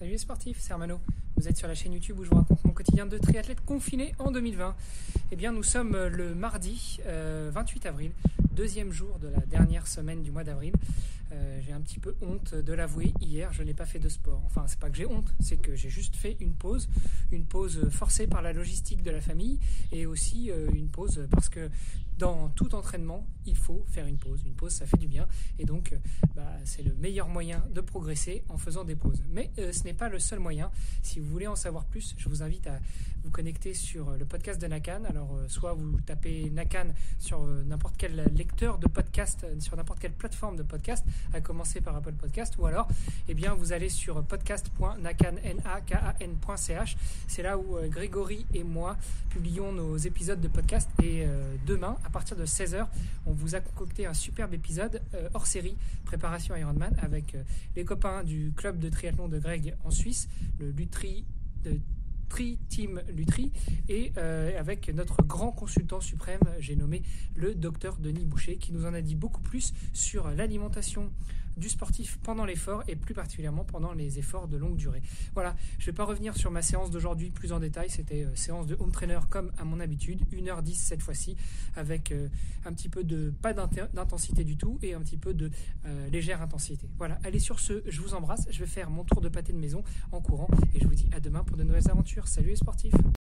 Salut les sportifs, c'est Armano. Vous êtes sur la chaîne YouTube où je vous raconte mon quotidien de triathlète confiné en 2020. Eh bien, nous sommes le mardi 28 euh, avril, deuxième jour de la dernière semaine du mois d'avril. Euh, j'ai un petit peu honte de l'avouer. Hier, je n'ai pas fait de sport. Enfin, c'est pas que j'ai honte, c'est que j'ai juste fait une pause, une pause forcée par la logistique de la famille et aussi euh, une pause parce que dans tout entraînement, il faut faire une pause. Une pause, ça fait du bien. Et donc, euh, bah, c'est le meilleur moyen de progresser en faisant des pauses. Mais ce n'est pas le seul moyen. Si vous voulez en savoir plus, je vous invite à vous connecter sur le podcast de Nakan. Alors, soit vous tapez Nakan sur n'importe quel lecteur de podcast, sur n'importe quelle plateforme de podcast, à commencer par Apple Podcast, ou alors eh bien, vous allez sur podcast.nakan.ch. C'est là où euh, Grégory et moi publions nos épisodes de podcast. Et euh, demain, à partir de 16h, on vous a concocté un superbe épisode euh, hors série préparation Ironman avec les copains du club de triathlon de Greg en Suisse, le Lutri de Tri Team Lutri et avec notre grand consultant suprême, j'ai nommé le docteur Denis Boucher, qui nous en a dit beaucoup plus sur l'alimentation du sportif pendant l'effort et plus particulièrement pendant les efforts de longue durée. Voilà, je ne vais pas revenir sur ma séance d'aujourd'hui plus en détail, c'était euh, séance de home trainer comme à mon habitude, 1h10 cette fois-ci, avec euh, un petit peu de pas d'intensité du tout et un petit peu de euh, légère intensité. Voilà, allez sur ce, je vous embrasse, je vais faire mon tour de pâté de maison en courant et je vous pour de nouvelles aventures. Salut les sportifs